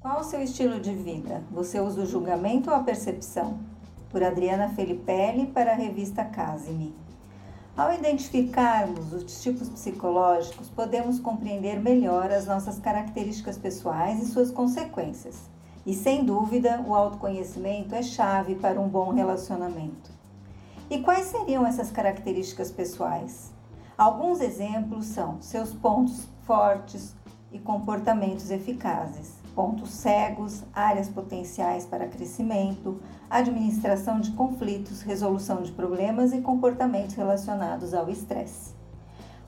Qual o seu estilo de vida? Você usa o julgamento ou a percepção? Por Adriana Felipelli para a revista Casime. Ao identificarmos os tipos psicológicos, podemos compreender melhor as nossas características pessoais e suas consequências. E sem dúvida, o autoconhecimento é chave para um bom relacionamento. E quais seriam essas características pessoais? Alguns exemplos são seus pontos fortes e comportamentos eficazes pontos cegos, áreas potenciais para crescimento, administração de conflitos, resolução de problemas e comportamentos relacionados ao estresse.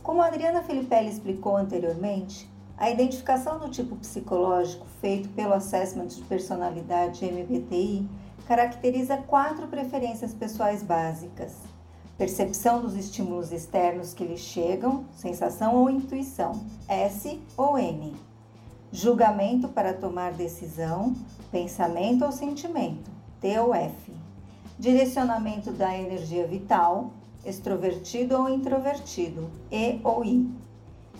Como a Adriana Filipelli explicou anteriormente, a identificação do tipo psicológico feito pelo Assessment de Personalidade MBTI caracteriza quatro preferências pessoais básicas: percepção dos estímulos externos que lhe chegam, sensação ou intuição, S ou N julgamento para tomar decisão, pensamento ou sentimento, T ou F, direcionamento da energia vital, extrovertido ou introvertido, E ou I,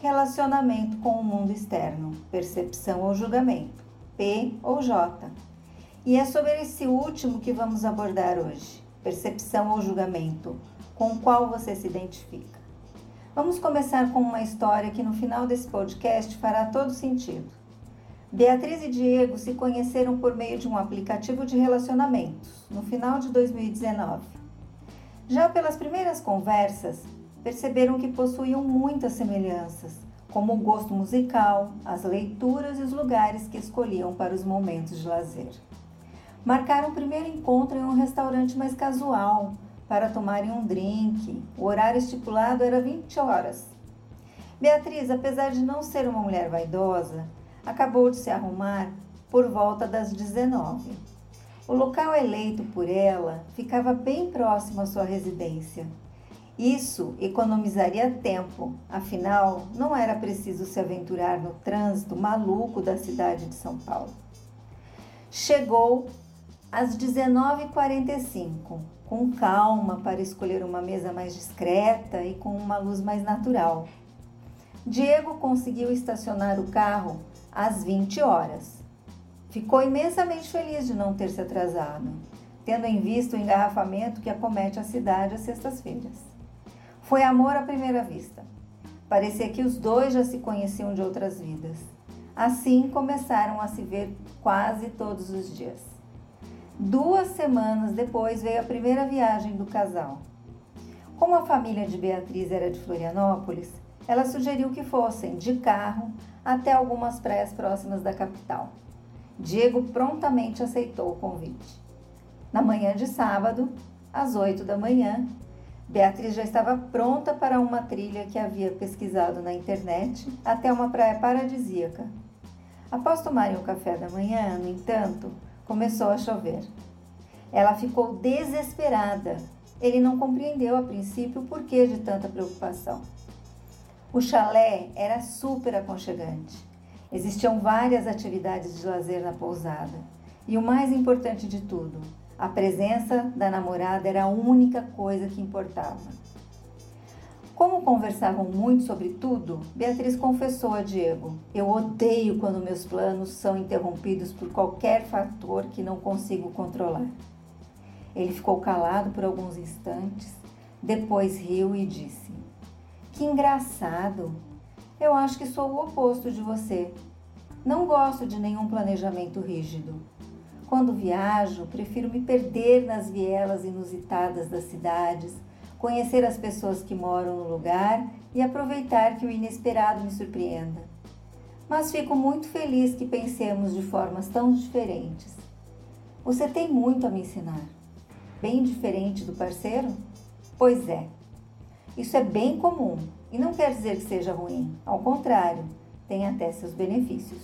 relacionamento com o mundo externo, percepção ou julgamento, P ou J. E é sobre esse último que vamos abordar hoje, percepção ou julgamento, com qual você se identifica. Vamos começar com uma história que no final desse podcast fará todo sentido. Beatriz e Diego se conheceram por meio de um aplicativo de relacionamentos no final de 2019. Já pelas primeiras conversas, perceberam que possuíam muitas semelhanças, como o gosto musical, as leituras e os lugares que escolhiam para os momentos de lazer. Marcaram o primeiro encontro em um restaurante mais casual, para tomarem um drink. O horário estipulado era 20 horas. Beatriz, apesar de não ser uma mulher vaidosa, acabou de se arrumar por volta das 19. O local eleito por ela ficava bem próximo à sua residência. Isso economizaria tempo, afinal, não era preciso se aventurar no trânsito maluco da cidade de São Paulo. Chegou às 19h45, com calma para escolher uma mesa mais discreta e com uma luz mais natural. Diego conseguiu estacionar o carro às 20 horas. Ficou imensamente feliz de não ter se atrasado, tendo em vista o engarrafamento que acomete a cidade às sextas-feiras. Foi amor à primeira vista. Parecia que os dois já se conheciam de outras vidas. Assim começaram a se ver quase todos os dias. Duas semanas depois veio a primeira viagem do casal. Como a família de Beatriz era de Florianópolis, ela sugeriu que fossem de carro até algumas praias próximas da capital. Diego prontamente aceitou o convite. Na manhã de sábado, às oito da manhã, Beatriz já estava pronta para uma trilha que havia pesquisado na internet até uma praia paradisíaca. Após tomarem o café da manhã, no entanto, começou a chover. Ela ficou desesperada. Ele não compreendeu a princípio o porquê de tanta preocupação. O chalé era super aconchegante. Existiam várias atividades de lazer na pousada. E o mais importante de tudo, a presença da namorada era a única coisa que importava. Como conversavam muito sobre tudo, Beatriz confessou a Diego: Eu odeio quando meus planos são interrompidos por qualquer fator que não consigo controlar. Ele ficou calado por alguns instantes, depois riu e disse: engraçado! Eu acho que sou o oposto de você. Não gosto de nenhum planejamento rígido. Quando viajo, prefiro me perder nas vielas inusitadas das cidades, conhecer as pessoas que moram no lugar e aproveitar que o inesperado me surpreenda. Mas fico muito feliz que pensemos de formas tão diferentes. Você tem muito a me ensinar. Bem diferente do parceiro? Pois é. Isso é bem comum e não quer dizer que seja ruim, ao contrário, tem até seus benefícios.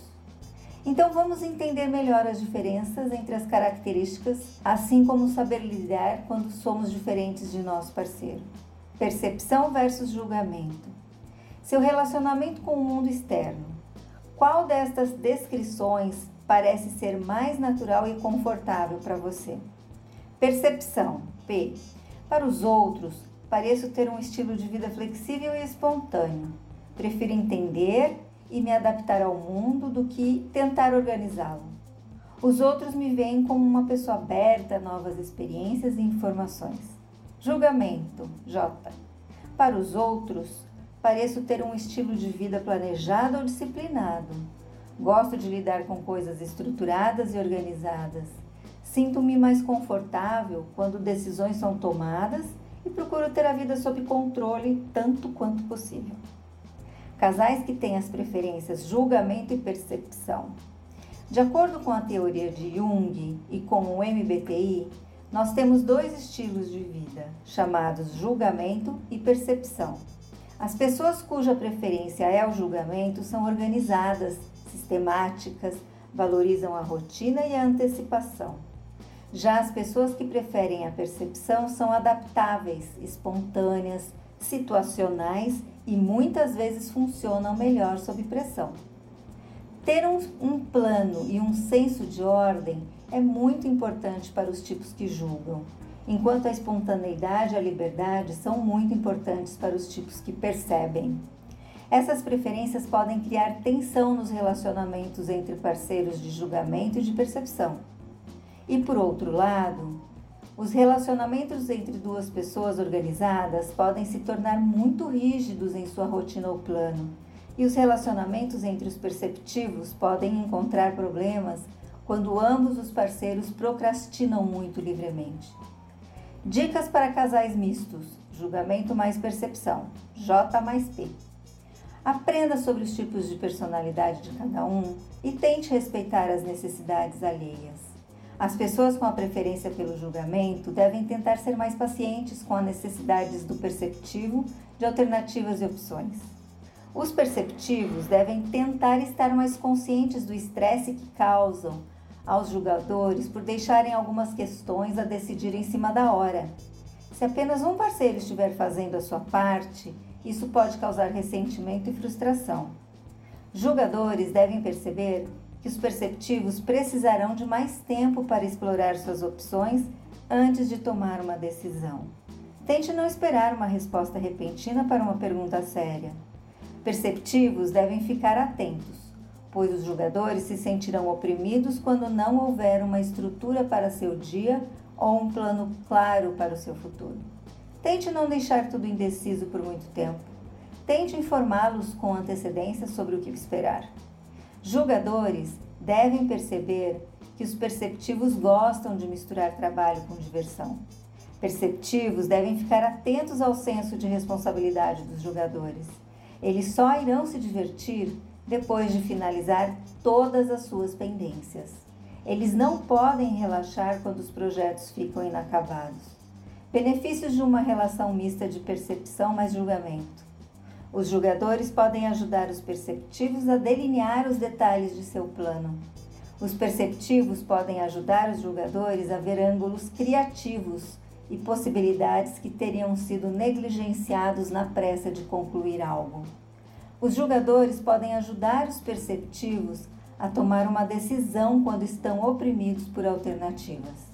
Então vamos entender melhor as diferenças entre as características, assim como saber lidar quando somos diferentes de nosso parceiro. Percepção versus julgamento. Seu relacionamento com o mundo externo. Qual destas descrições parece ser mais natural e confortável para você? Percepção. P. Para os outros, Pareço ter um estilo de vida flexível e espontâneo. Prefiro entender e me adaptar ao mundo do que tentar organizá-lo. Os outros me veem como uma pessoa aberta a novas experiências e informações. Julgamento, J. Para os outros, pareço ter um estilo de vida planejado ou disciplinado. Gosto de lidar com coisas estruturadas e organizadas. Sinto-me mais confortável quando decisões são tomadas e procuro ter a vida sob controle tanto quanto possível. Casais que têm as preferências julgamento e percepção. De acordo com a teoria de Jung e com o MBTI, nós temos dois estilos de vida, chamados julgamento e percepção. As pessoas cuja preferência é o julgamento são organizadas, sistemáticas, valorizam a rotina e a antecipação. Já as pessoas que preferem a percepção são adaptáveis, espontâneas, situacionais e muitas vezes funcionam melhor sob pressão. Ter um, um, plano e um senso de ordem é muito importante para os tipos que julgam, enquanto a espontaneidade e a liberdade são muito importantes para os tipos que percebem. Essas preferências podem criar tensão nos relacionamentos entre parceiros de julgamento e de percepção. E por outro lado, os relacionamentos entre duas pessoas organizadas podem se tornar muito rígidos em sua rotina ou plano e os relacionamentos entre os perceptivos podem encontrar problemas quando ambos os parceiros procrastinam muito livremente. Dicas para casais mistos: julgamento mais percepção, J mais P. Aprenda sobre os tipos de personalidade de cada um e tente respeitar as necessidades alheias. As pessoas com a preferência pelo julgamento devem tentar ser mais pacientes com as necessidades do perceptivo de alternativas e opções. Os perceptivos devem tentar estar mais conscientes do estresse que causam aos julgadores por deixarem algumas questões a decidir em cima da hora. Se apenas um parceiro estiver fazendo a sua parte, isso pode causar ressentimento e frustração. Julgadores devem perceber que os perceptivos precisarão de mais tempo para explorar suas opções antes de tomar uma decisão. Tente não esperar uma resposta repentina para uma pergunta séria. Perceptivos devem ficar atentos, pois os jogadores se sentirão oprimidos quando não houver uma estrutura para seu dia ou um plano claro para o seu futuro. Tente não deixar tudo indeciso por muito tempo. Tente informá-los com antecedência sobre o que esperar. Julgadores devem perceber que os perceptivos gostam de misturar trabalho com diversão. Perceptivos devem ficar atentos ao senso de responsabilidade dos jogadores. Eles só irão se divertir depois de finalizar todas as suas pendências. Eles não podem relaxar quando os projetos ficam inacabados. Benefícios de uma relação mista de percepção mais julgamento. Os julgadores podem ajudar os perceptivos a delinear os detalhes de seu plano. Os perceptivos podem ajudar os julgadores a ver ângulos criativos e possibilidades que teriam sido negligenciados na pressa de concluir algo. Os julgadores podem ajudar os perceptivos a tomar uma decisão quando estão oprimidos por alternativas.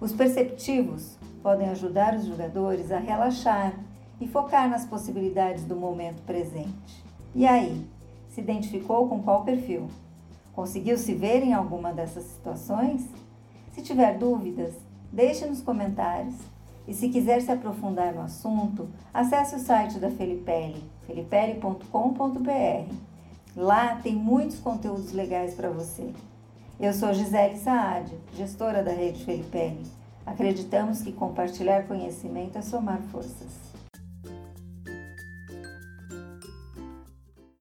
Os perceptivos podem ajudar os julgadores a relaxar e focar nas possibilidades do momento presente. E aí, se identificou com qual perfil? Conseguiu se ver em alguma dessas situações? Se tiver dúvidas, Deixe nos comentários. E se quiser se aprofundar no assunto, acesse o site da Felipelli, felipelli.com.br. Lá tem muitos conteúdos legais para você. Eu sou Gisele Saad, gestora da Rede Felipelli. Acreditamos que compartilhar conhecimento é somar forças.